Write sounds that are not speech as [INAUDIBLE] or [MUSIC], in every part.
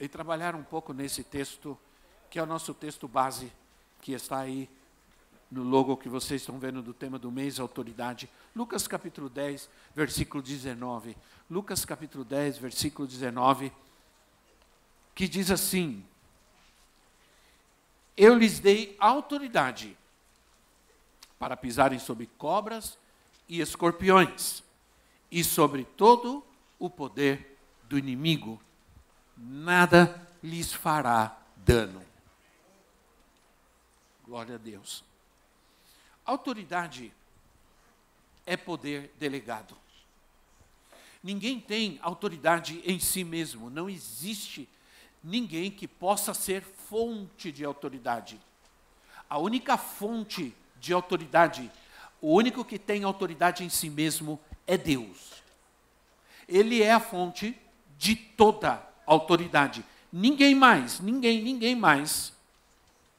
e trabalhar um pouco nesse texto, que é o nosso texto base, que está aí no logo que vocês estão vendo do tema do mês, autoridade. Lucas capítulo 10, versículo 19. Lucas capítulo 10, versículo 19, que diz assim: Eu lhes dei autoridade para pisarem sobre cobras e escorpiões, e sobre todo o poder do inimigo nada lhes fará dano. Glória a Deus. Autoridade é poder delegado. Ninguém tem autoridade em si mesmo, não existe ninguém que possa ser fonte de autoridade. A única fonte de autoridade, o único que tem autoridade em si mesmo é Deus. Ele é a fonte de toda autoridade. Ninguém mais, ninguém, ninguém mais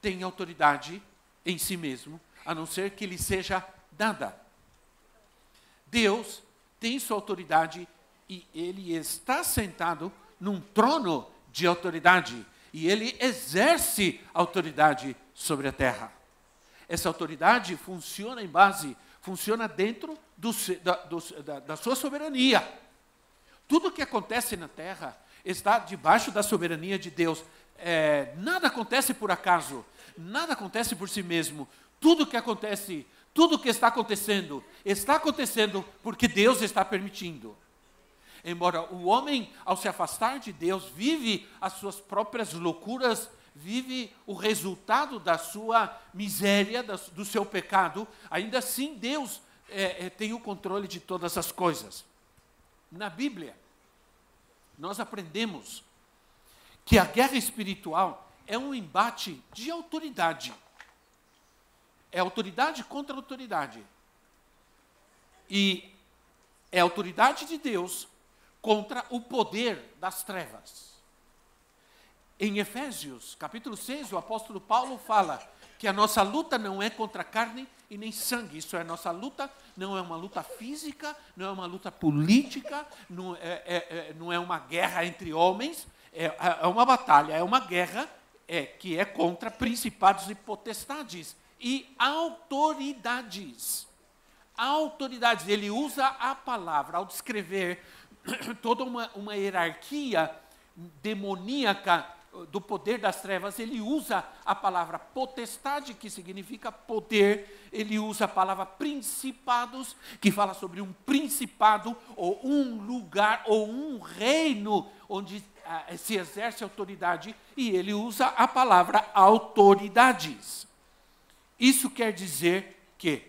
tem autoridade em si mesmo, a não ser que lhe seja dada. Deus tem sua autoridade e ele está sentado num trono de autoridade e ele exerce autoridade sobre a terra. Essa autoridade funciona em base, funciona dentro do, da, do, da, da sua soberania. Tudo que acontece na terra está debaixo da soberania de Deus. É, nada acontece por acaso, nada acontece por si mesmo. Tudo que acontece, tudo que está acontecendo, está acontecendo porque Deus está permitindo. Embora o homem, ao se afastar de Deus, vive as suas próprias loucuras, vive o resultado da sua miséria, do seu pecado, ainda assim Deus é, é, tem o controle de todas as coisas. Na Bíblia, nós aprendemos que a guerra espiritual é um embate de autoridade. É autoridade contra autoridade. E é autoridade de Deus contra o poder das trevas. Em Efésios, capítulo 6, o apóstolo Paulo fala que a nossa luta não é contra carne e nem sangue. Isso é nossa luta, não é uma luta física, não é uma luta política, não é, é, é não é uma guerra entre homens, é, é uma batalha, é uma guerra é, que é contra principados e potestades e autoridades. Autoridades, ele usa a palavra ao descrever [COUGHS] toda uma, uma hierarquia demoníaca do poder das trevas, ele usa a palavra potestade, que significa poder, ele usa a palavra principados, que fala sobre um principado, ou um lugar, ou um reino onde ah, se exerce autoridade, e ele usa a palavra autoridades. Isso quer dizer que,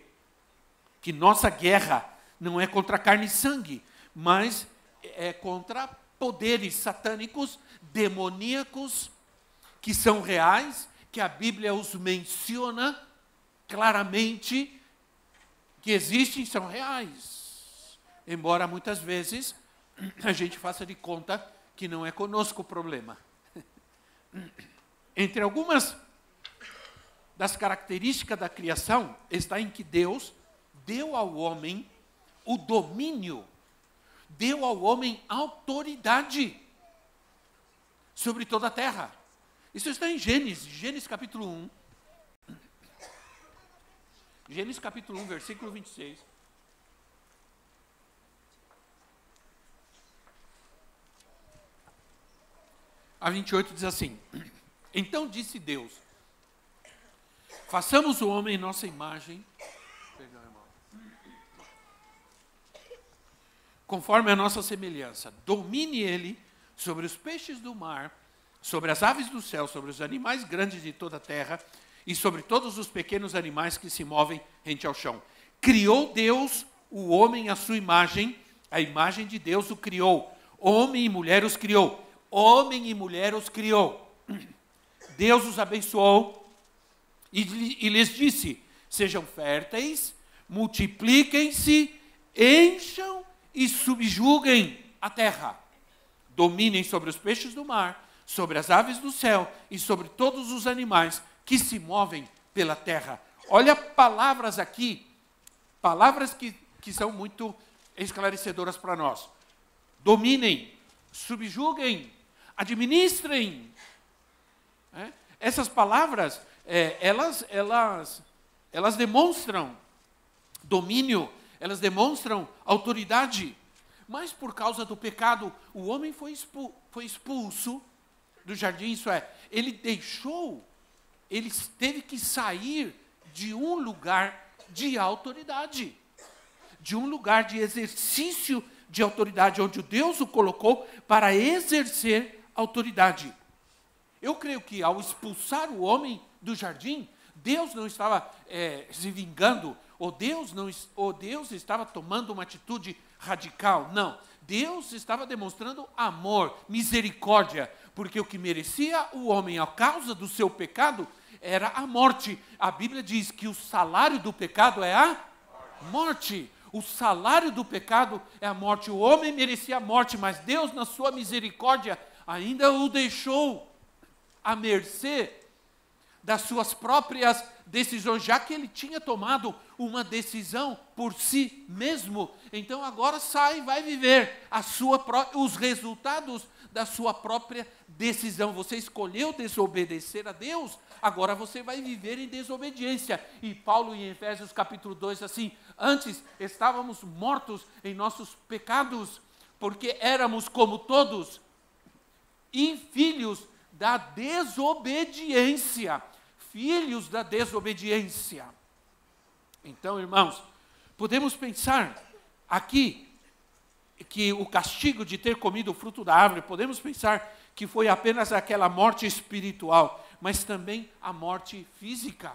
que nossa guerra não é contra carne e sangue, mas é contra poderes satânicos, demoníacos, que são reais, que a Bíblia os menciona claramente, que existem, são reais. Embora muitas vezes a gente faça de conta que não é conosco o problema. Entre algumas das características da criação está em que Deus deu ao homem o domínio deu ao homem autoridade sobre toda a terra. Isso está em Gênesis, Gênesis capítulo 1. Gênesis capítulo 1, versículo 26. A 28 diz assim: Então disse Deus: Façamos o homem em nossa imagem conforme a nossa semelhança. Domine ele sobre os peixes do mar, sobre as aves do céu, sobre os animais grandes de toda a terra e sobre todos os pequenos animais que se movem rente ao chão. Criou Deus o homem à sua imagem, a imagem de Deus o criou. Homem e mulher os criou. Homem e mulher os criou. Deus os abençoou e, e lhes disse: Sejam férteis, multipliquem-se, encham e subjuguem a terra. Dominem sobre os peixes do mar, sobre as aves do céu e sobre todos os animais que se movem pela terra. Olha palavras aqui, palavras que, que são muito esclarecedoras para nós. Dominem, subjuguem, administrem. É? Essas palavras, é, elas, elas, elas demonstram domínio, elas demonstram autoridade. Mas por causa do pecado, o homem foi, expul foi expulso do jardim, isso é, ele deixou, ele teve que sair de um lugar de autoridade, de um lugar de exercício de autoridade, onde Deus o colocou para exercer autoridade. Eu creio que ao expulsar o homem do jardim, Deus não estava é, se vingando, ou Deus, não, ou Deus estava tomando uma atitude radical. Não. Deus estava demonstrando amor, misericórdia, porque o que merecia o homem a causa do seu pecado era a morte. A Bíblia diz que o salário do pecado é a morte. O salário do pecado é a morte. O homem merecia a morte, mas Deus, na sua misericórdia, ainda o deixou à mercê das suas próprias decisões, já que ele tinha tomado uma decisão por si mesmo. Então agora sai e vai viver a sua os resultados da sua própria decisão. Você escolheu desobedecer a Deus, agora você vai viver em desobediência. E Paulo em Efésios capítulo 2 assim: "Antes estávamos mortos em nossos pecados, porque éramos como todos e filhos da desobediência, filhos da desobediência. Então, irmãos, podemos pensar aqui que o castigo de ter comido o fruto da árvore, podemos pensar que foi apenas aquela morte espiritual, mas também a morte física.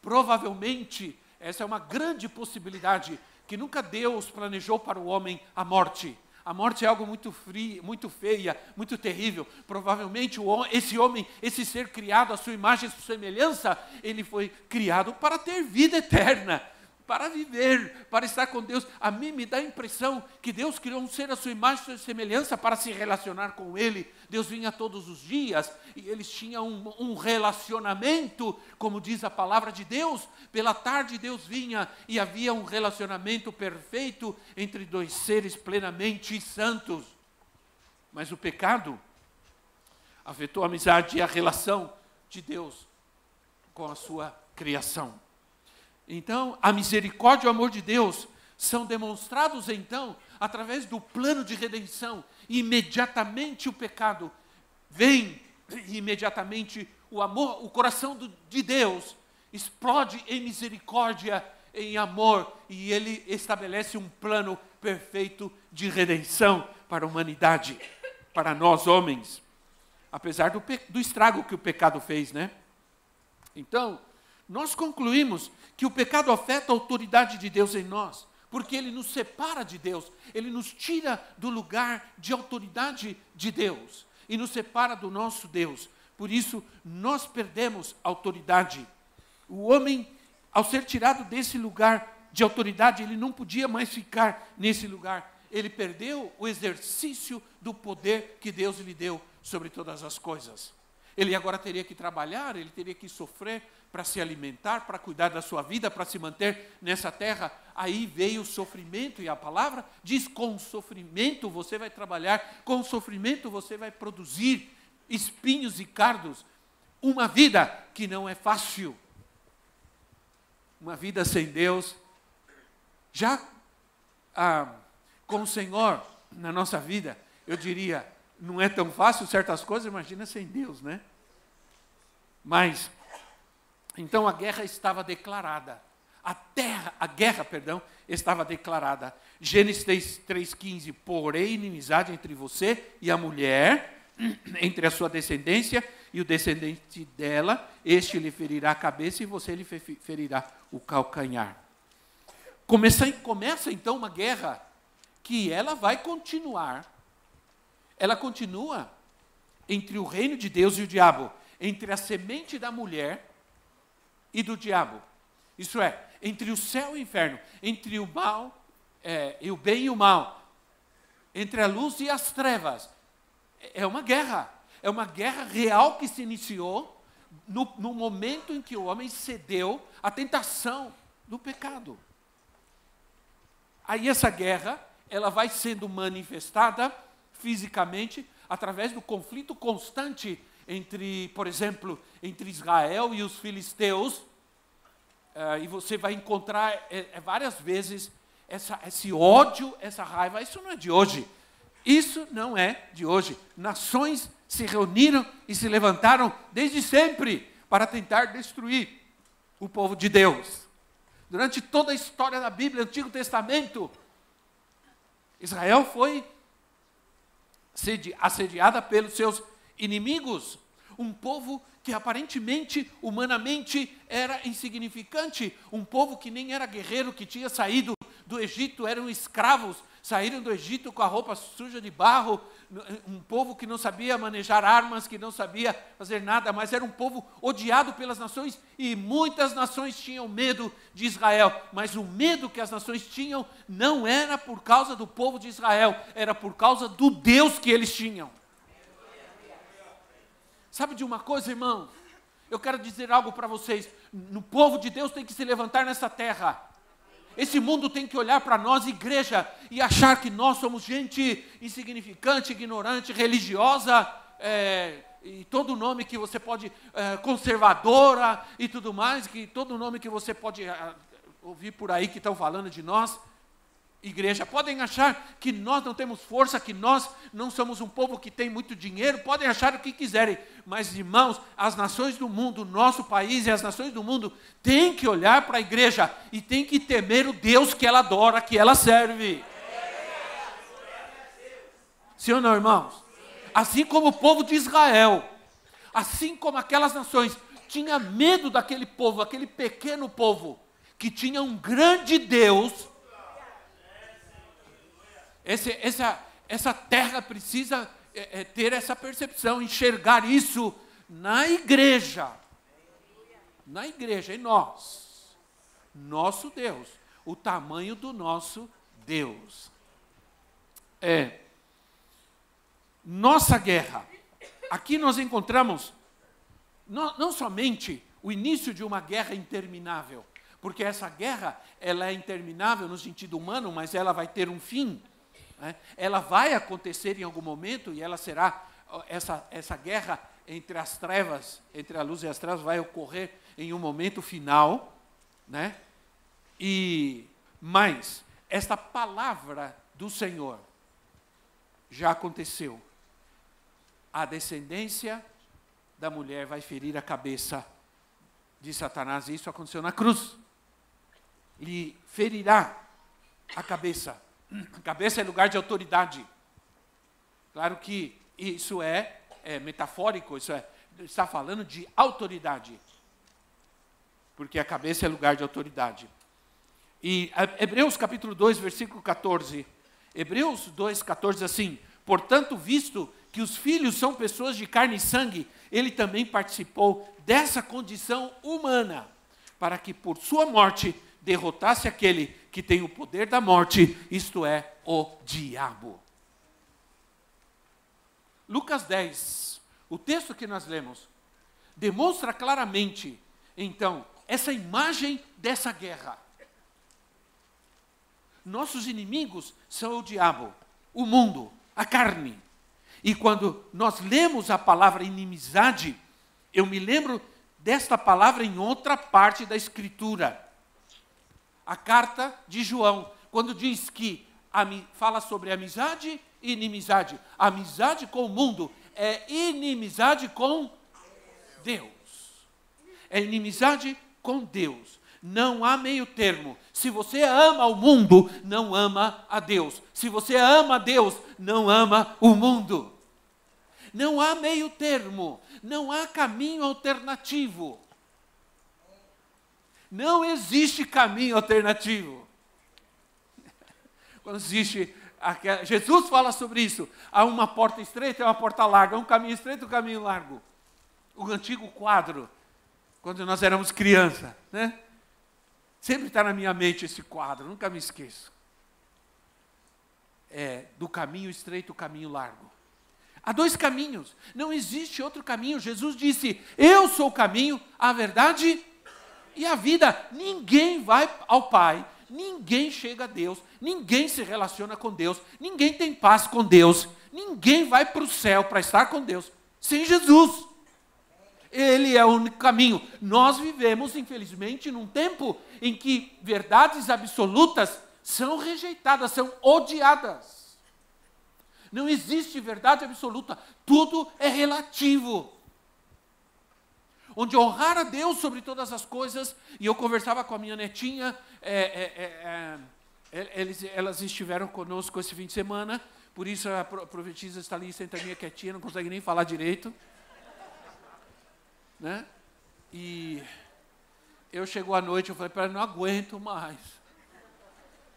Provavelmente, essa é uma grande possibilidade, que nunca Deus planejou para o homem a morte. A morte é algo muito frio, muito feia, muito terrível. Provavelmente esse homem, esse ser criado à sua imagem e semelhança, ele foi criado para ter vida eterna para viver, para estar com Deus. A mim me dá a impressão que Deus criou um ser à sua imagem e semelhança para se relacionar com Ele. Deus vinha todos os dias e eles tinham um, um relacionamento, como diz a palavra de Deus. Pela tarde Deus vinha e havia um relacionamento perfeito entre dois seres plenamente santos. Mas o pecado afetou a amizade e a relação de Deus com a sua criação. Então, a misericórdia e o amor de Deus são demonstrados então através do plano de redenção. Imediatamente o pecado vem, imediatamente o amor, o coração do, de Deus explode em misericórdia, em amor, e ele estabelece um plano perfeito de redenção para a humanidade, para nós homens, apesar do, do estrago que o pecado fez, né? Então, nós concluímos que o pecado afeta a autoridade de Deus em nós, porque ele nos separa de Deus, ele nos tira do lugar de autoridade de Deus e nos separa do nosso Deus. Por isso, nós perdemos autoridade. O homem, ao ser tirado desse lugar de autoridade, ele não podia mais ficar nesse lugar. Ele perdeu o exercício do poder que Deus lhe deu sobre todas as coisas. Ele agora teria que trabalhar, ele teria que sofrer para se alimentar, para cuidar da sua vida, para se manter nessa terra. Aí veio o sofrimento, e a palavra diz: com sofrimento você vai trabalhar, com sofrimento você vai produzir espinhos e cardos. Uma vida que não é fácil. Uma vida sem Deus. Já ah, com o Senhor na nossa vida, eu diria, não é tão fácil certas coisas, imagina sem Deus, né? Mas então a guerra estava declarada. A terra, a guerra, perdão, estava declarada. Gênesis 3:15, porém inimizade entre você e a mulher, [CLEARS THROAT] entre a sua descendência e o descendente dela, este lhe ferirá a cabeça e você lhe ferirá o calcanhar. Começa, começa então uma guerra que ela vai continuar. Ela continua entre o reino de Deus e o diabo, entre a semente da mulher e do diabo. Isso é, entre o céu e o inferno, entre o mal é, e o bem e o mal, entre a luz e as trevas. É uma guerra. É uma guerra real que se iniciou no, no momento em que o homem cedeu à tentação do pecado. Aí essa guerra, ela vai sendo manifestada fisicamente através do conflito constante entre, por exemplo, entre Israel e os filisteus. Uh, e você vai encontrar é, várias vezes essa, esse ódio, essa raiva. Isso não é de hoje. Isso não é de hoje. Nações se reuniram e se levantaram desde sempre para tentar destruir o povo de Deus. Durante toda a história da Bíblia, Antigo Testamento, Israel foi assediada pelos seus inimigos, um povo que aparentemente, humanamente, era insignificante, um povo que nem era guerreiro, que tinha saído do Egito, eram escravos, saíram do Egito com a roupa suja de barro, um povo que não sabia manejar armas, que não sabia fazer nada, mas era um povo odiado pelas nações. E muitas nações tinham medo de Israel, mas o medo que as nações tinham não era por causa do povo de Israel, era por causa do Deus que eles tinham. Sabe de uma coisa, irmão? Eu quero dizer algo para vocês. No povo de Deus tem que se levantar nessa terra esse mundo tem que olhar para nós, igreja, e achar que nós somos gente insignificante, ignorante, religiosa, é, e todo nome que você pode, é, conservadora e tudo mais, que todo nome que você pode é, ouvir por aí que estão falando de nós igreja, podem achar que nós não temos força, que nós não somos um povo que tem muito dinheiro, podem achar o que quiserem, mas irmãos, as nações do mundo, nosso país e as nações do mundo têm que olhar para a igreja e têm que temer o Deus que ela adora, que ela serve. Sim ou não, irmãos? Assim como o povo de Israel, assim como aquelas nações, tinha medo daquele povo, aquele pequeno povo, que tinha um grande Deus esse, essa, essa terra precisa é, é, ter essa percepção, enxergar isso na igreja. Na igreja, em nós. Nosso Deus. O tamanho do nosso Deus. É. Nossa guerra. Aqui nós encontramos não, não somente o início de uma guerra interminável, porque essa guerra ela é interminável no sentido humano, mas ela vai ter um fim né? Ela vai acontecer em algum momento e ela será, essa, essa guerra entre as trevas, entre a luz e as trevas, vai ocorrer em um momento final. Né? E, mas, esta palavra do Senhor já aconteceu. A descendência da mulher vai ferir a cabeça de Satanás. Isso aconteceu na cruz. Lhe ferirá a cabeça. Cabeça é lugar de autoridade. Claro que isso é, é metafórico, isso é, está falando de autoridade. Porque a cabeça é lugar de autoridade. E Hebreus capítulo 2, versículo 14. Hebreus 2, 14 assim: Portanto, visto que os filhos são pessoas de carne e sangue, ele também participou dessa condição humana, para que por sua morte derrotasse aquele que tem o poder da morte, isto é, o diabo. Lucas 10, o texto que nós lemos, demonstra claramente, então, essa imagem dessa guerra. Nossos inimigos são o diabo, o mundo, a carne. E quando nós lemos a palavra inimizade, eu me lembro desta palavra em outra parte da Escritura a carta de João, quando diz que fala sobre amizade e inimizade. Amizade com o mundo é inimizade com Deus. É inimizade com Deus. Não há meio termo. Se você ama o mundo, não ama a Deus. Se você ama a Deus, não ama o mundo. Não há meio termo. Não há caminho alternativo. Não existe caminho alternativo. Quando existe Jesus fala sobre isso. Há uma porta estreita e uma porta larga, um caminho estreito e um caminho largo. O antigo quadro, quando nós éramos criança, né? Sempre está na minha mente esse quadro, nunca me esqueço. É, do caminho estreito, o caminho largo. Há dois caminhos, não existe outro caminho. Jesus disse: Eu sou o caminho, a verdade e a vida. Ninguém vai ao Pai Ninguém chega a Deus, ninguém se relaciona com Deus, ninguém tem paz com Deus, ninguém vai para o céu para estar com Deus sem Jesus. Ele é o único caminho. Nós vivemos, infelizmente, num tempo em que verdades absolutas são rejeitadas, são odiadas. Não existe verdade absoluta, tudo é relativo onde honrar a Deus sobre todas as coisas. E eu conversava com a minha netinha, é, é, é, é eles, elas estiveram conosco esse fim de semana, por isso a profetisa está ali sentadinha quietinha, não consegue nem falar direito. Né? E eu chegou à noite, eu falei para ela, não aguento mais.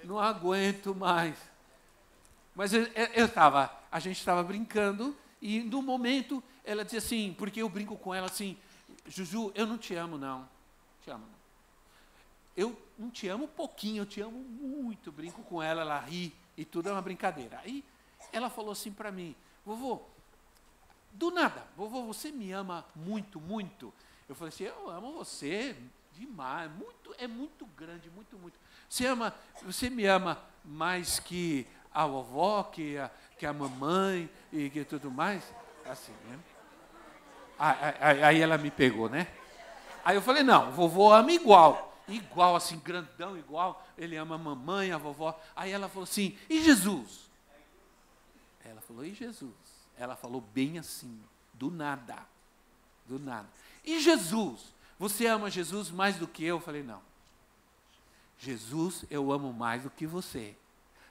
Não aguento mais. Mas eu estava, a gente estava brincando, e no momento ela dizia assim, porque eu brinco com ela assim, Juju, eu não te amo, não. Te amo, não. Eu não te amo pouquinho, eu te amo muito. Brinco com ela, ela ri e tudo é uma brincadeira. Aí ela falou assim para mim, vovô, do nada, vovô, você me ama muito, muito. Eu falei assim, eu amo você demais, muito, é muito grande, muito, muito. Você ama, você me ama mais que a vovó, que a, que a mamãe e que tudo mais? Assim, né? Aí ela me pegou, né? Aí eu falei, não, vovô ama igual. Igual, assim, grandão, igual. Ele ama a mamãe, a vovó. Aí ela falou assim, e Jesus? Ela falou, e Jesus? Ela falou bem assim, do nada. Do nada. E Jesus? Você ama Jesus mais do que eu? Eu falei, não. Jesus eu amo mais do que você.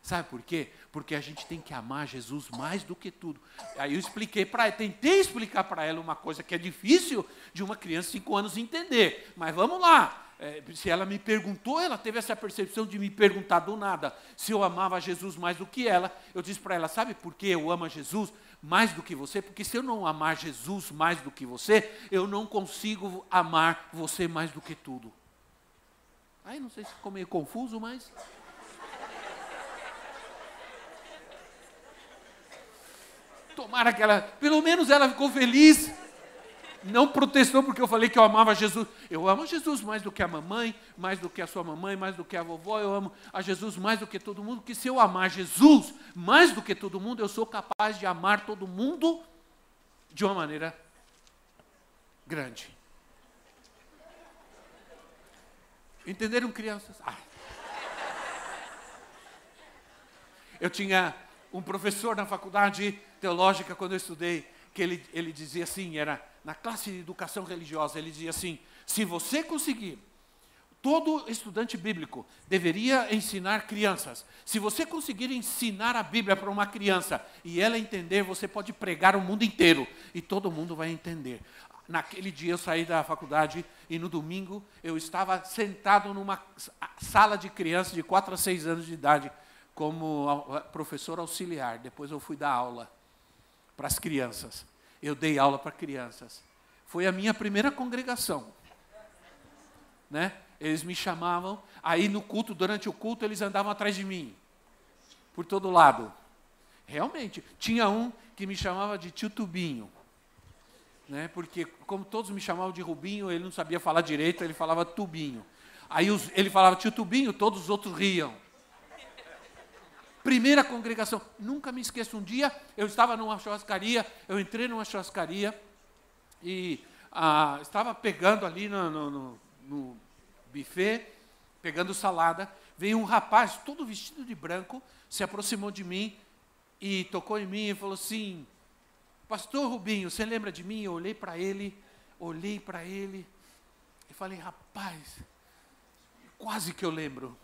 Sabe por quê? Porque a gente tem que amar Jesus mais do que tudo. Aí eu expliquei para ela, tentei explicar para ela uma coisa que é difícil de uma criança de 5 anos entender. Mas vamos lá. É, se ela me perguntou, ela teve essa percepção de me perguntar do nada se eu amava Jesus mais do que ela. Eu disse para ela: sabe por que eu amo Jesus mais do que você? Porque se eu não amar Jesus mais do que você, eu não consigo amar você mais do que tudo. Aí não sei se ficou meio confuso, mas. Tomara que ela, pelo menos ela ficou feliz. Não protestou porque eu falei que eu amava Jesus. Eu amo Jesus mais do que a mamãe, mais do que a sua mamãe, mais do que a vovó. Eu amo a Jesus mais do que todo mundo. Que se eu amar Jesus mais do que todo mundo, eu sou capaz de amar todo mundo de uma maneira grande. Entenderam, crianças? Ah. Eu tinha um professor na faculdade teológica, quando eu estudei, que ele, ele dizia assim, era na classe de educação religiosa, ele dizia assim, se você conseguir, todo estudante bíblico deveria ensinar crianças. Se você conseguir ensinar a Bíblia para uma criança e ela entender, você pode pregar o mundo inteiro e todo mundo vai entender. Naquele dia eu saí da faculdade e no domingo eu estava sentado numa sala de crianças de 4 a 6 anos de idade como professor auxiliar. Depois eu fui dar aula para as crianças. Eu dei aula para crianças. Foi a minha primeira congregação. Né? Eles me chamavam, aí no culto, durante o culto, eles andavam atrás de mim, por todo lado. Realmente, tinha um que me chamava de tio Tubinho. Né? Porque, como todos me chamavam de Rubinho, ele não sabia falar direito, ele falava Tubinho. Aí os, ele falava tio Tubinho, todos os outros riam. Primeira congregação. Nunca me esqueço, um dia eu estava numa churrascaria, eu entrei numa churrascaria e ah, estava pegando ali no, no, no, no buffet, pegando salada. Veio um rapaz, todo vestido de branco, se aproximou de mim e tocou em mim e falou assim: Pastor Rubinho, você lembra de mim? Eu olhei para ele, olhei para ele e falei: Rapaz, quase que eu lembro.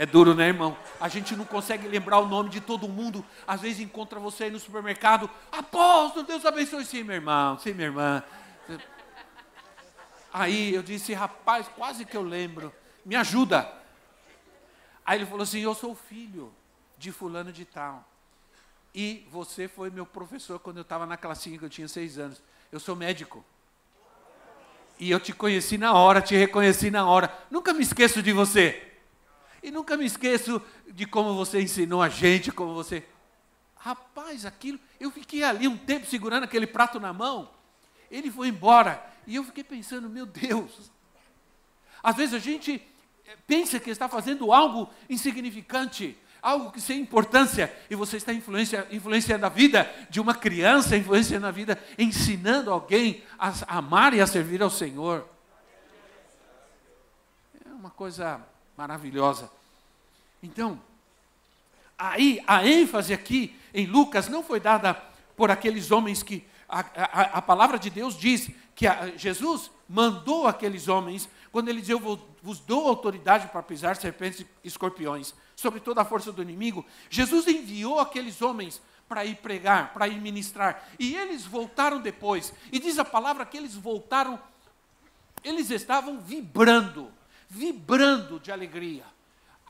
É duro, né, irmão? A gente não consegue lembrar o nome de todo mundo. Às vezes encontra você aí no supermercado. Apóstolo, Deus abençoe. Sim, meu irmão. Sim, minha irmã. Aí eu disse, rapaz, quase que eu lembro. Me ajuda. Aí ele falou assim: Eu sou filho de fulano de tal. E você foi meu professor quando eu estava na classinha que eu tinha seis anos. Eu sou médico. E eu te conheci na hora, te reconheci na hora. Nunca me esqueço de você. E nunca me esqueço de como você ensinou a gente, como você. Rapaz, aquilo. Eu fiquei ali um tempo segurando aquele prato na mão. Ele foi embora. E eu fiquei pensando, meu Deus. Às vezes a gente eh, pensa que está fazendo algo insignificante algo que sem importância, e você está influencia, influenciando a vida de uma criança, influenciando a vida, ensinando alguém a amar e a servir ao Senhor. É uma coisa maravilhosa. Então, aí a ênfase aqui em Lucas não foi dada por aqueles homens que a, a, a palavra de Deus diz que a, Jesus mandou aqueles homens, quando ele diz: Eu vos dou autoridade para pisar serpentes e escorpiões sobre toda a força do inimigo, Jesus enviou aqueles homens para ir pregar, para ir ministrar. E eles voltaram depois. E diz a palavra que eles voltaram, eles estavam vibrando, vibrando de alegria.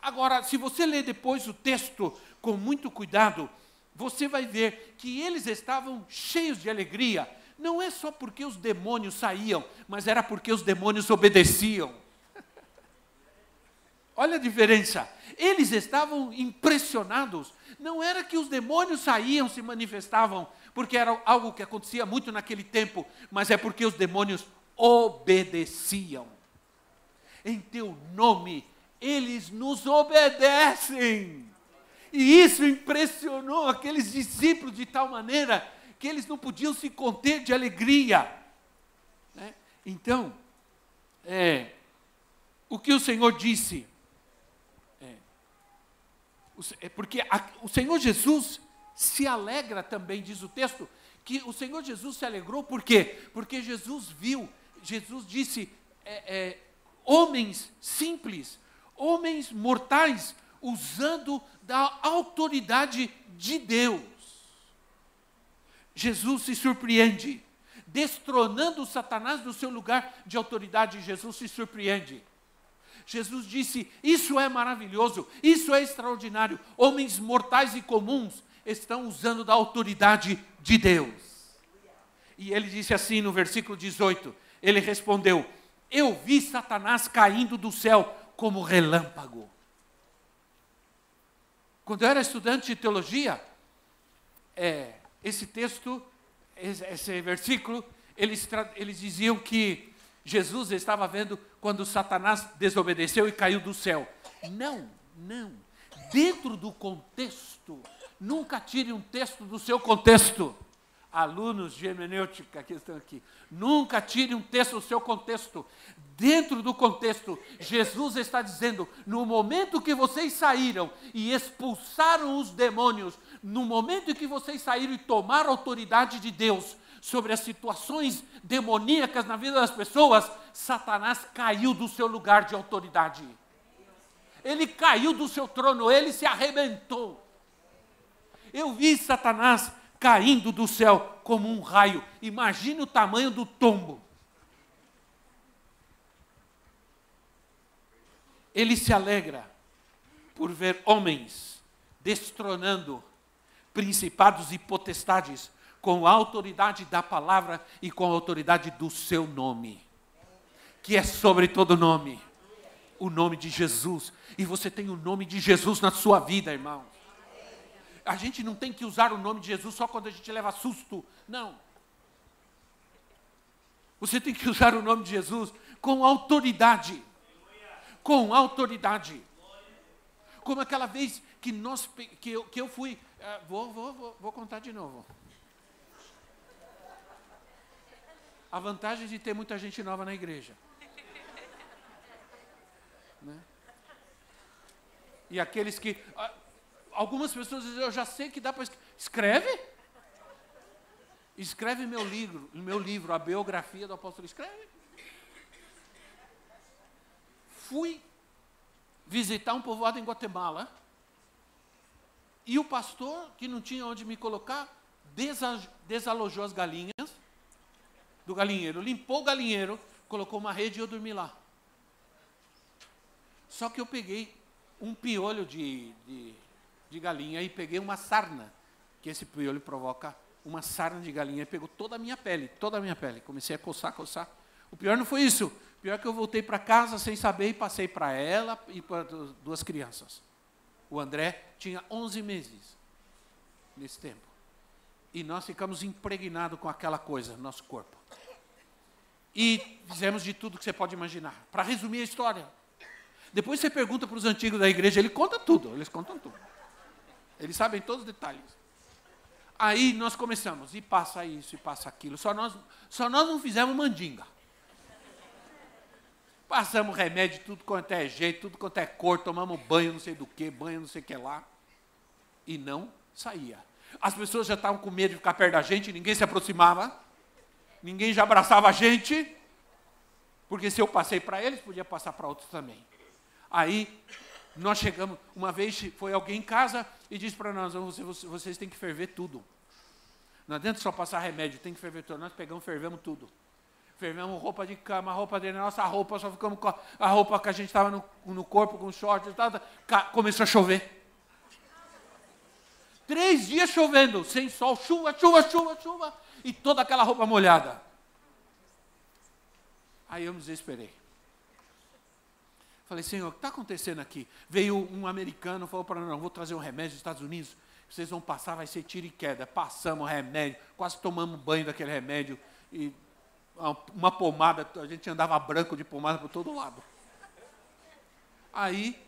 Agora, se você ler depois o texto com muito cuidado, você vai ver que eles estavam cheios de alegria. Não é só porque os demônios saíam, mas era porque os demônios obedeciam. Olha a diferença. Eles estavam impressionados. Não era que os demônios saíam, se manifestavam, porque era algo que acontecia muito naquele tempo, mas é porque os demônios obedeciam. Em teu nome, eles nos obedecem. E isso impressionou aqueles discípulos de tal maneira que eles não podiam se conter de alegria. Né? Então, é, o que o Senhor disse é porque o Senhor Jesus se alegra também, diz o texto, que o Senhor Jesus se alegrou, por quê? Porque Jesus viu, Jesus disse, é, é, homens simples, homens mortais, usando da autoridade de Deus. Jesus se surpreende, destronando Satanás do seu lugar de autoridade, Jesus se surpreende. Jesus disse: Isso é maravilhoso, isso é extraordinário. Homens mortais e comuns estão usando da autoridade de Deus. E ele disse assim no versículo 18: Ele respondeu: Eu vi Satanás caindo do céu como relâmpago. Quando eu era estudante de teologia, é, esse texto, esse versículo, eles, eles diziam que Jesus estava vendo quando Satanás desobedeceu e caiu do céu. Não, não. Dentro do contexto, nunca tire um texto do seu contexto. Alunos de hermenêutica que estão aqui, nunca tire um texto do seu contexto. Dentro do contexto, Jesus está dizendo: no momento que vocês saíram e expulsaram os demônios, no momento em que vocês saíram e tomaram a autoridade de Deus, sobre as situações demoníacas na vida das pessoas, Satanás caiu do seu lugar de autoridade. Ele caiu do seu trono, ele se arrebentou. Eu vi Satanás caindo do céu como um raio. Imagine o tamanho do tombo. Ele se alegra por ver homens destronando principados e potestades com a autoridade da palavra e com a autoridade do seu nome, que é sobre todo nome, o nome de Jesus. E você tem o nome de Jesus na sua vida, irmão. A gente não tem que usar o nome de Jesus só quando a gente leva susto, não. Você tem que [LAUGHS] usar o nome de Jesus com autoridade. Com autoridade. Como aquela vez que, nós, que, eu, que eu fui. Uh, vou, vou, vou, vou contar de novo. a vantagem de ter muita gente nova na igreja. Né? E aqueles que. Algumas pessoas dizem, eu já sei que dá para. Escreve? Escreve meu livro, meu livro, a biografia do apóstolo. Escreve. Fui visitar um povoado em Guatemala. E o pastor, que não tinha onde me colocar, desalojou as galinhas do galinheiro, limpou o galinheiro, colocou uma rede e eu dormi lá. Só que eu peguei um piolho de, de, de galinha e peguei uma sarna, que esse piolho provoca uma sarna de galinha, e pegou toda a minha pele, toda a minha pele. Comecei a coçar, coçar. O pior não foi isso. O pior é que eu voltei para casa sem saber e passei para ela e para duas crianças. O André tinha 11 meses nesse tempo. E nós ficamos impregnados com aquela coisa no nosso corpo. E fizemos de tudo que você pode imaginar. Para resumir a história. Depois você pergunta para os antigos da igreja, ele conta tudo, eles contam tudo. Eles sabem todos os detalhes. Aí nós começamos, e passa isso, e passa aquilo. Só nós, só nós não fizemos mandinga. Passamos remédio, tudo quanto é jeito, tudo quanto é cor, tomamos banho, não sei do que, banho, não sei o que lá. E não saía. As pessoas já estavam com medo de ficar perto da gente, ninguém se aproximava, ninguém já abraçava a gente, porque se eu passei para eles, podia passar para outros também. Aí nós chegamos, uma vez foi alguém em casa e disse para nós: vocês, vocês têm que ferver tudo. Não adianta só passar remédio, tem que ferver tudo. Nós pegamos, fervemos tudo. Fervemos roupa de cama, roupa de nossa roupa, só ficamos com a roupa que a gente estava no, no, corpo, com short e tal. Começou a chover. Três dias chovendo, sem sol, chuva, chuva, chuva, chuva, e toda aquela roupa molhada. Aí eu me desesperei. Falei, Senhor, o que está acontecendo aqui? Veio um americano, falou para nós, não, vou trazer um remédio dos Estados Unidos, vocês vão passar, vai ser tiro e queda. Passamos o remédio, quase tomamos banho daquele remédio, e uma pomada, a gente andava branco de pomada por todo lado. Aí,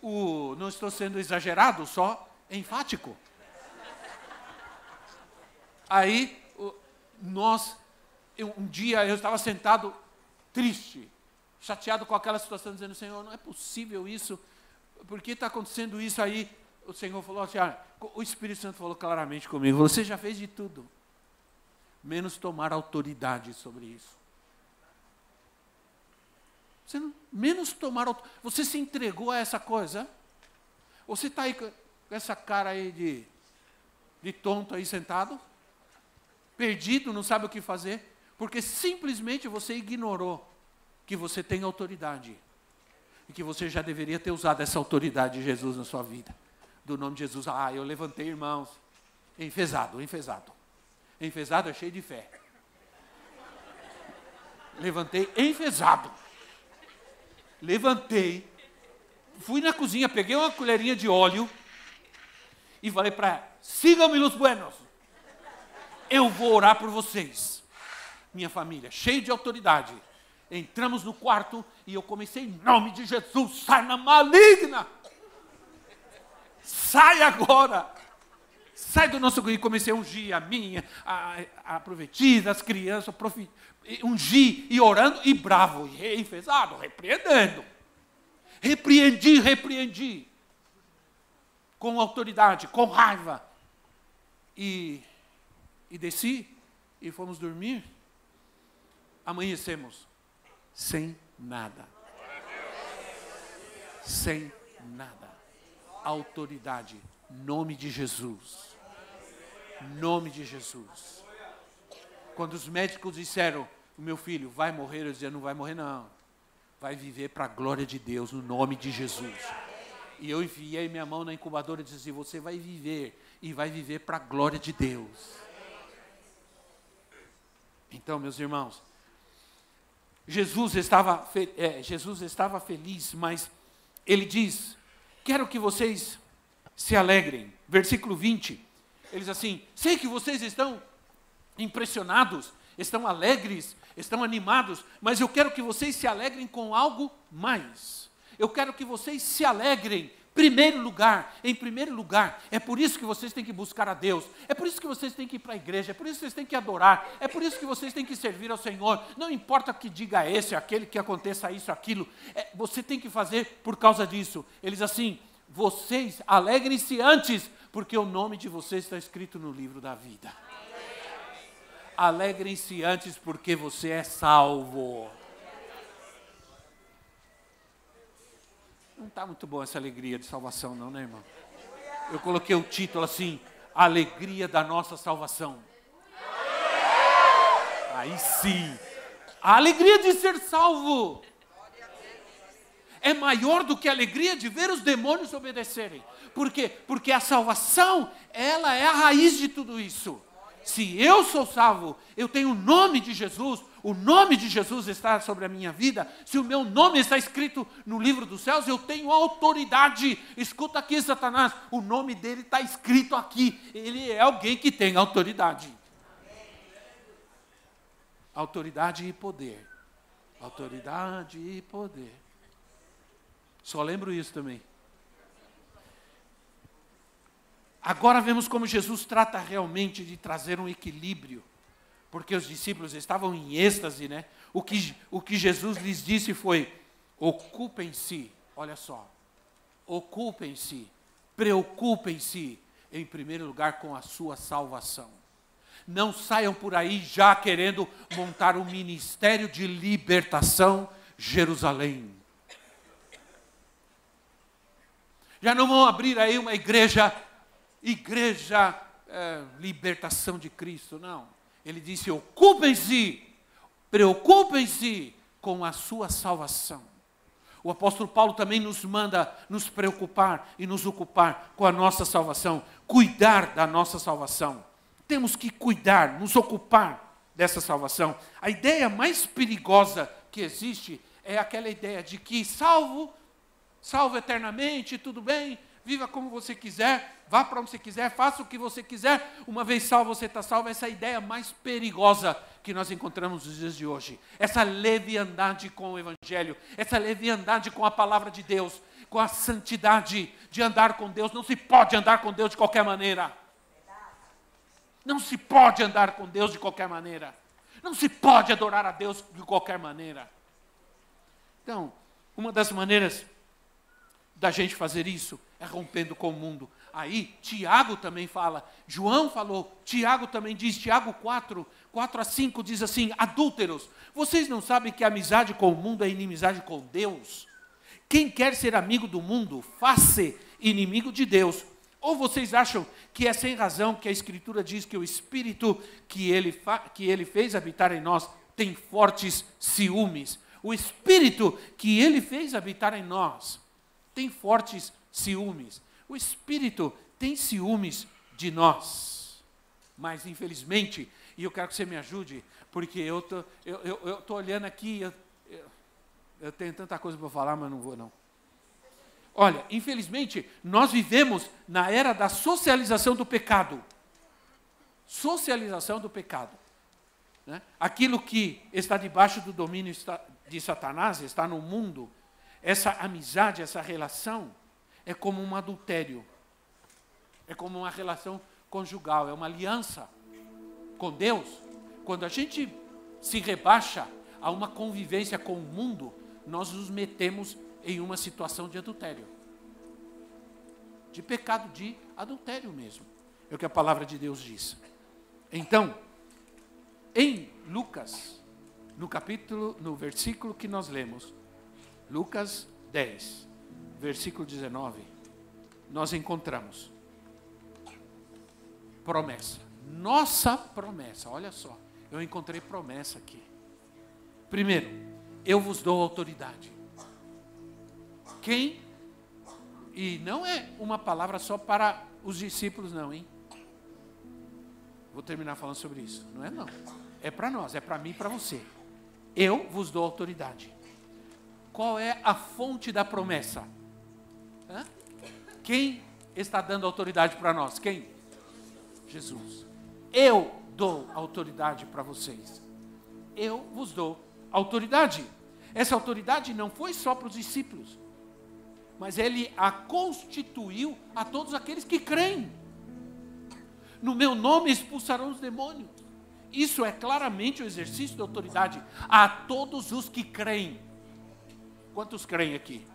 o, não estou sendo exagerado, só enfático. Aí, nós, eu, um dia eu estava sentado triste, chateado com aquela situação, dizendo: Senhor, não é possível isso, por que está acontecendo isso aí? O Senhor falou assim: ah, o Espírito Santo falou claramente comigo: você já fez de tudo, menos tomar autoridade sobre isso. Você não, menos tomar Você se entregou a essa coisa? Você está aí com essa cara aí de, de tonto aí sentado? perdido, não sabe o que fazer, porque simplesmente você ignorou que você tem autoridade e que você já deveria ter usado essa autoridade de Jesus na sua vida. Do nome de Jesus, ah, eu levantei irmãos, enfesado, enfesado. Enfesado é cheio de fé. Levantei enfesado. Levantei, fui na cozinha, peguei uma colherinha de óleo e falei para ela: sigam-me los buenos eu vou orar por vocês. Minha família, cheio de autoridade. Entramos no quarto e eu comecei em nome de Jesus, sai na maligna. Sai agora. Sai do nosso e comecei a ungir a minha, a, a prometida, as crianças, profi, ungir e orando e bravo, e enfesado, repreendendo. Repreendi, repreendi. Com autoridade, com raiva. E e desci e fomos dormir, amanhecemos sem nada. Sem nada. Autoridade. Nome de Jesus. Nome de Jesus. Quando os médicos disseram, o meu filho vai morrer, eu dizia, não vai morrer não. Vai viver para a glória de Deus, no nome de Jesus. E eu enfiei minha mão na incubadora e disse assim, você vai viver, e vai viver para a glória de Deus. Então, meus irmãos, Jesus estava, é, Jesus estava feliz, mas ele diz: Quero que vocês se alegrem. Versículo 20. Ele diz assim: Sei que vocês estão impressionados, estão alegres, estão animados, mas eu quero que vocês se alegrem com algo mais. Eu quero que vocês se alegrem Primeiro lugar, em primeiro lugar, é por isso que vocês têm que buscar a Deus, é por isso que vocês têm que ir para a igreja, é por isso que vocês têm que adorar, é por isso que vocês têm que servir ao Senhor. Não importa que diga esse, aquele, que aconteça isso, aquilo, é, você tem que fazer por causa disso. Eles assim, vocês alegrem-se antes, porque o nome de vocês está escrito no livro da vida. Alegrem-se antes, porque você é salvo. Não está muito boa essa alegria de salvação, não, né, irmão? Eu coloquei o título assim: Alegria da nossa salvação. Aí sim, a alegria de ser salvo. é maior do que a alegria de ver os demônios obedecerem. Por quê? Porque a salvação, ela é a raiz de tudo isso. Se eu sou salvo, eu tenho o nome de Jesus, o nome de Jesus está sobre a minha vida, se o meu nome está escrito no livro dos céus, eu tenho autoridade. Escuta aqui, Satanás, o nome dele está escrito aqui. Ele é alguém que tem autoridade. Autoridade e poder. Autoridade e poder. Só lembro isso também. Agora vemos como Jesus trata realmente de trazer um equilíbrio, porque os discípulos estavam em êxtase, né? O que, o que Jesus lhes disse foi: ocupem-se, olha só, ocupem-se, preocupem-se, em primeiro lugar, com a sua salvação. Não saiam por aí já querendo montar um ministério de libertação Jerusalém. Já não vão abrir aí uma igreja igreja é, libertação de Cristo, não. Ele disse: ocupem-se, preocupem-se com a sua salvação. O apóstolo Paulo também nos manda nos preocupar e nos ocupar com a nossa salvação, cuidar da nossa salvação. Temos que cuidar, nos ocupar dessa salvação. A ideia mais perigosa que existe é aquela ideia de que salvo, salvo eternamente, tudo bem, viva como você quiser, vá para onde você quiser, faça o que você quiser, uma vez salvo, você está salvo. Essa é a ideia mais perigosa que nós encontramos nos dias de hoje. Essa leviandade com o Evangelho, essa leviandade com a palavra de Deus, com a santidade de andar com Deus. Não se pode andar com Deus de qualquer maneira. Não se pode andar com Deus de qualquer maneira. Não se pode adorar a Deus de qualquer maneira. Então, uma das maneiras da gente fazer isso é rompendo com o mundo. Aí, Tiago também fala, João falou, Tiago também diz, Tiago 4, 4 a 5 diz assim: adúlteros, vocês não sabem que amizade com o mundo é inimizade com Deus? Quem quer ser amigo do mundo, faça inimigo de Deus. Ou vocês acham que é sem razão que a Escritura diz que o Espírito que ele, que ele fez habitar em nós tem fortes ciúmes? O Espírito que ele fez habitar em nós tem fortes ciúmes. O Espírito tem ciúmes de nós. Mas, infelizmente, e eu quero que você me ajude, porque eu tô, eu, eu, eu tô olhando aqui, eu, eu, eu tenho tanta coisa para falar, mas não vou não. Olha, infelizmente, nós vivemos na era da socialização do pecado. Socialização do pecado. Né? Aquilo que está debaixo do domínio de Satanás, está no mundo, essa amizade, essa relação, é como um adultério. É como uma relação conjugal, é uma aliança com Deus. Quando a gente se rebaixa a uma convivência com o mundo, nós nos metemos em uma situação de adultério. De pecado de adultério mesmo. É o que a palavra de Deus diz. Então, em Lucas, no capítulo, no versículo que nós lemos, Lucas 10, versículo 19, nós encontramos promessa. Nossa promessa, olha só, eu encontrei promessa aqui. Primeiro, eu vos dou autoridade. Quem? E não é uma palavra só para os discípulos, não, hein? Vou terminar falando sobre isso. Não é não. É para nós, é para mim e para você. Eu vos dou autoridade. Qual é a fonte da promessa? Hã? Quem está dando autoridade para nós? Quem? Jesus. Eu dou autoridade para vocês. Eu vos dou autoridade. Essa autoridade não foi só para os discípulos, mas ele a constituiu a todos aqueles que creem. No meu nome expulsarão os demônios. Isso é claramente o exercício de autoridade a todos os que creem. Quantos creem aqui?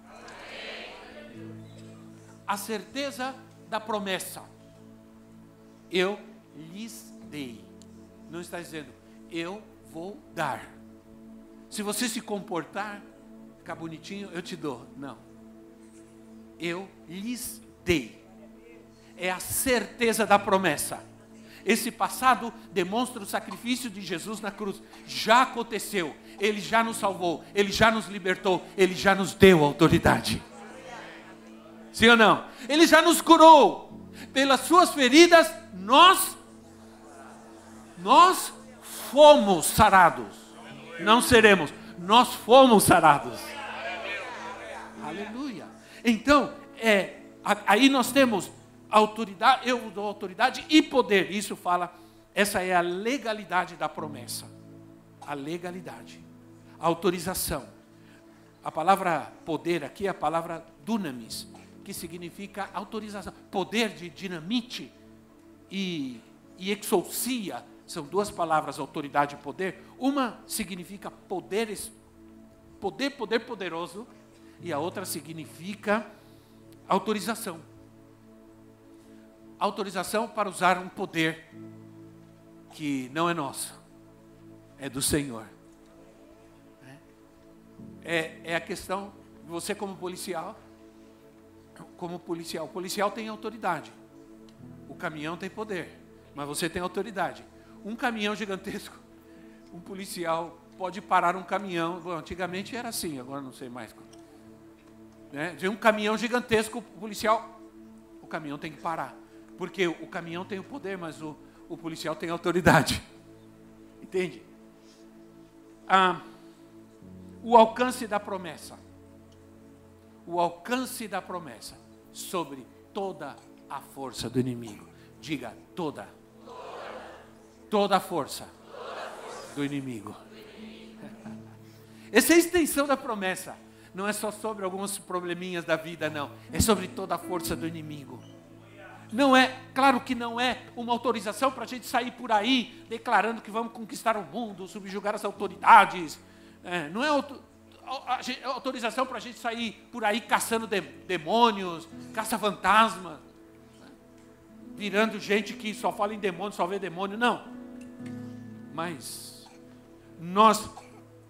a certeza da promessa. Eu lhes dei. Não está dizendo, eu vou dar. Se você se comportar, ficar bonitinho, eu te dou. Não. Eu lhes dei. É a certeza da promessa. Esse passado demonstra o sacrifício de Jesus na cruz. Já aconteceu. Ele já nos salvou. Ele já nos libertou. Ele já nos deu autoridade. Sim ou não? Ele já nos curou. Pelas suas feridas, nós nós fomos sarados. Não seremos, nós fomos sarados. Aleluia. Então, é, aí nós temos autoridade, eu dou autoridade e poder. Isso fala, essa é a legalidade da promessa. A legalidade, a autorização. A palavra poder aqui é a palavra dunamis, que significa autorização. Poder de dinamite e, e exousia são duas palavras, autoridade e poder. Uma significa poder, poder, poder poderoso, e a outra significa autorização. Autorização para usar um poder que não é nosso, é do Senhor. É, é a questão, você como policial, como policial, o policial tem autoridade, o caminhão tem poder, mas você tem autoridade. Um caminhão gigantesco, um policial pode parar um caminhão, bom, antigamente era assim, agora não sei mais né? Vem um caminhão gigantesco, o policial, o caminhão tem que parar. Porque o caminhão tem o poder, mas o, o policial tem autoridade. [LAUGHS] Entende? Ah, o alcance da promessa. O alcance da promessa sobre toda a força do inimigo. Diga, toda. Toda, a força, do inimigo. [LAUGHS] Essa é a extensão da promessa não é só sobre alguns probleminhas da vida, não. É sobre toda a força do inimigo. Não é, claro que não é uma autorização para a gente sair por aí declarando que vamos conquistar o mundo, subjugar as autoridades. É, não é autorização para a gente sair por aí caçando demônios, caça-fantasma, virando gente que só fala em demônio, só vê demônio. Não. Mas nós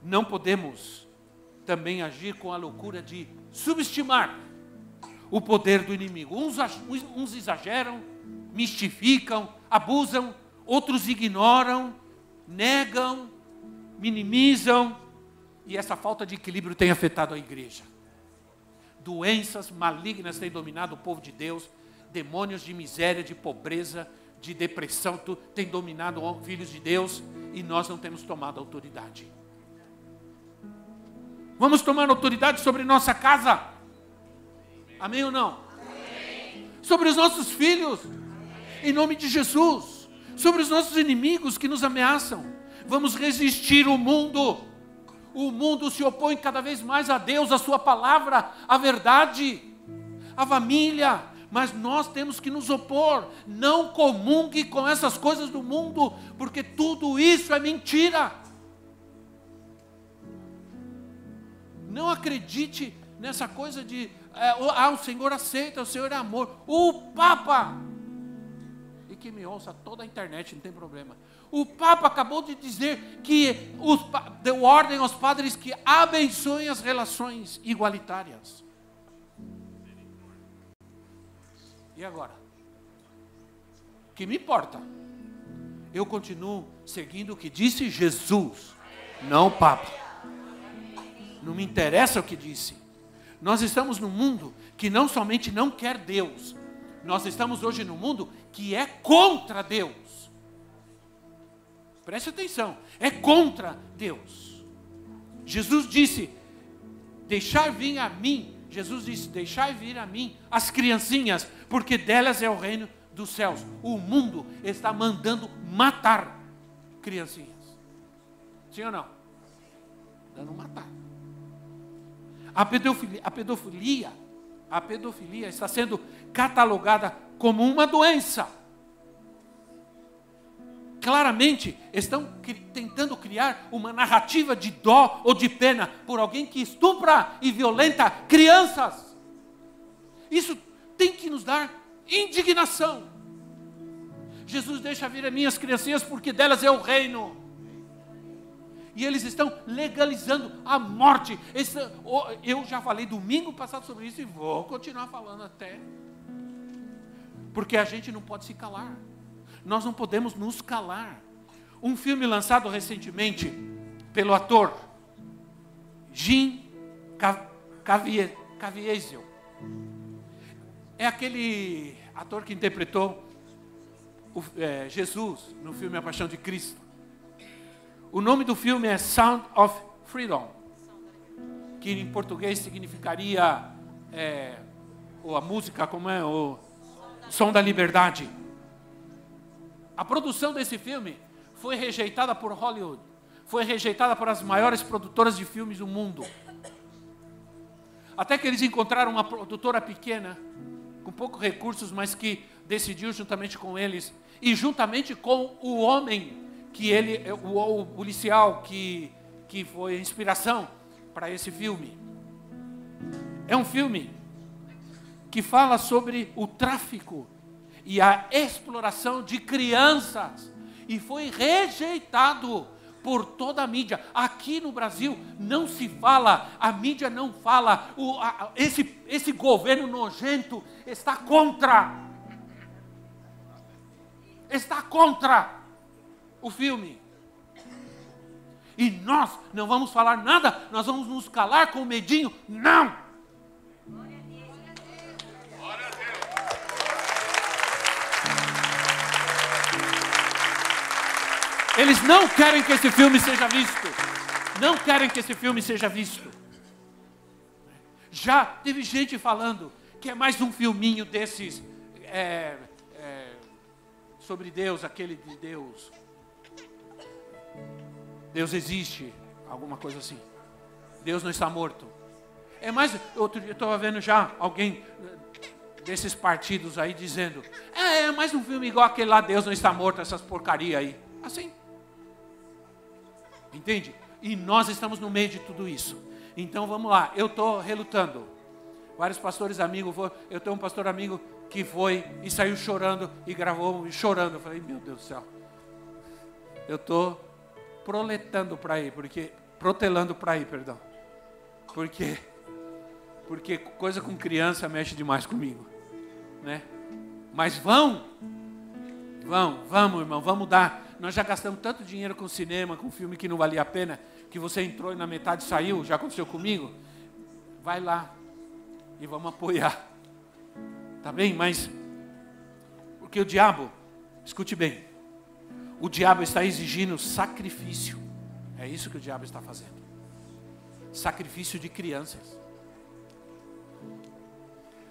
não podemos também agir com a loucura de subestimar o poder do inimigo. Uns, uns exageram, mistificam, abusam, outros ignoram, negam, minimizam, e essa falta de equilíbrio tem afetado a igreja. Doenças malignas têm dominado o povo de Deus, demônios de miséria, de pobreza, de depressão, têm dominado os filhos de Deus, e nós não temos tomado autoridade. Vamos tomar autoridade sobre nossa casa. Amém ou não? Amém. Sobre os nossos filhos. Em nome de Jesus. Sobre os nossos inimigos que nos ameaçam. Vamos resistir o mundo. O mundo se opõe cada vez mais a Deus, a Sua palavra, a verdade, a família. Mas nós temos que nos opor. Não comungue com essas coisas do mundo, porque tudo isso é mentira. Não acredite nessa coisa de, ah, o Senhor aceita, o Senhor é amor. O Papa, e que me ouça toda a internet, não tem problema. O Papa acabou de dizer que os, deu ordem aos padres que abençoem as relações igualitárias. E agora? Que me importa? Eu continuo seguindo o que disse Jesus, não o Papa não me interessa o que disse. Nós estamos num mundo que não somente não quer Deus, nós estamos hoje num mundo que é contra Deus. Preste atenção, é contra Deus. Jesus disse: Deixar vir a mim, Jesus disse: Deixar vir a mim as criancinhas, porque delas é o reino dos céus. O mundo está mandando matar criancinhas. Sim ou não? Dando matar. A pedofilia, a pedofilia, a pedofilia está sendo catalogada como uma doença. Claramente estão tentando criar uma narrativa de dó ou de pena por alguém que estupra e violenta crianças. Isso tem que nos dar indignação. Jesus deixa vir as minhas criancinhas porque delas é o reino e eles estão legalizando a morte. Esse, eu já falei domingo passado sobre isso e vou continuar falando até. Porque a gente não pode se calar. nós não podemos nos calar. Um filme lançado recentemente pelo ator Jim Caviezel. É aquele ator que interpretou o, é, Jesus no filme A Paixão de Cristo. O nome do filme é Sound of Freedom, que em português significaria é, ou a música, como é o Som da Liberdade. A produção desse filme foi rejeitada por Hollywood, foi rejeitada por as maiores produtoras de filmes do mundo. Até que eles encontraram uma produtora pequena, com poucos recursos, mas que decidiu juntamente com eles e juntamente com o homem que ele, o, o policial que, que foi inspiração para esse filme. É um filme que fala sobre o tráfico e a exploração de crianças e foi rejeitado por toda a mídia. Aqui no Brasil não se fala, a mídia não fala, o, a, esse, esse governo nojento está contra. Está contra o filme. E nós não vamos falar nada, nós vamos nos calar com medinho? Não! Eles não querem que esse filme seja visto. Não querem que esse filme seja visto. Já teve gente falando que é mais um filminho desses é, é, sobre Deus, aquele de Deus. Deus existe, alguma coisa assim. Deus não está morto. É mais, outro dia eu estava vendo já alguém desses partidos aí dizendo: é, é mais um filme igual aquele lá, Deus não está morto, essas porcaria aí. Assim. Entende? E nós estamos no meio de tudo isso. Então vamos lá, eu estou relutando. Vários pastores amigos, eu tenho um pastor amigo que foi e saiu chorando e gravou chorando. Eu falei, meu Deus do céu. Eu estou proletando para ir, porque protelando para ir, perdão. Porque porque coisa com criança mexe demais comigo, né? Mas vão, vão, vamos, irmão, vamos dar nós já gastamos tanto dinheiro com cinema, com filme que não valia a pena, que você entrou e na metade saiu, já aconteceu comigo. Vai lá e vamos apoiar. Tá bem? Mas porque o diabo, escute bem, o diabo está exigindo sacrifício. É isso que o diabo está fazendo. Sacrifício de crianças.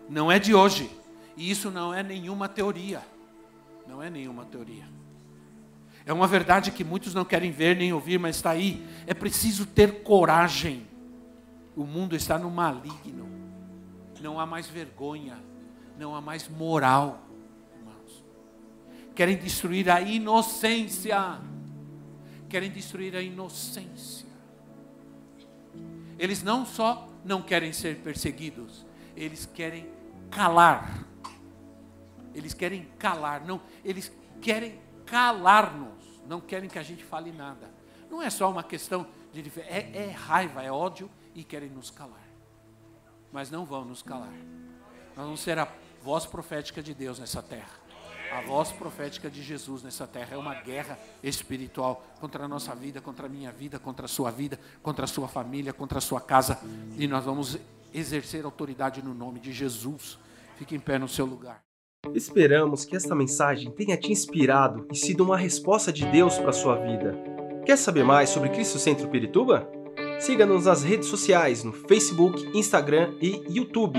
Não é de hoje. E isso não é nenhuma teoria. Não é nenhuma teoria. É uma verdade que muitos não querem ver nem ouvir, mas está aí. É preciso ter coragem. O mundo está no maligno. Não há mais vergonha. Não há mais moral. Querem destruir a inocência. Querem destruir a inocência. Eles não só não querem ser perseguidos, eles querem calar. Eles querem calar, não, eles querem calar-nos não querem que a gente fale nada. Não é só uma questão de é, é raiva, é ódio e querem nos calar. Mas não vão nos calar. Nós vamos ser a voz profética de Deus nessa terra. A voz profética de Jesus nessa terra é uma guerra espiritual contra a nossa vida, contra a minha vida, contra a sua vida, contra a sua família, contra a sua casa. E nós vamos exercer autoridade no nome de Jesus. Fique em pé no seu lugar. Esperamos que esta mensagem tenha te inspirado e sido uma resposta de Deus para a sua vida. Quer saber mais sobre Cristo Centro Pirituba? Siga-nos nas redes sociais no Facebook, Instagram e YouTube,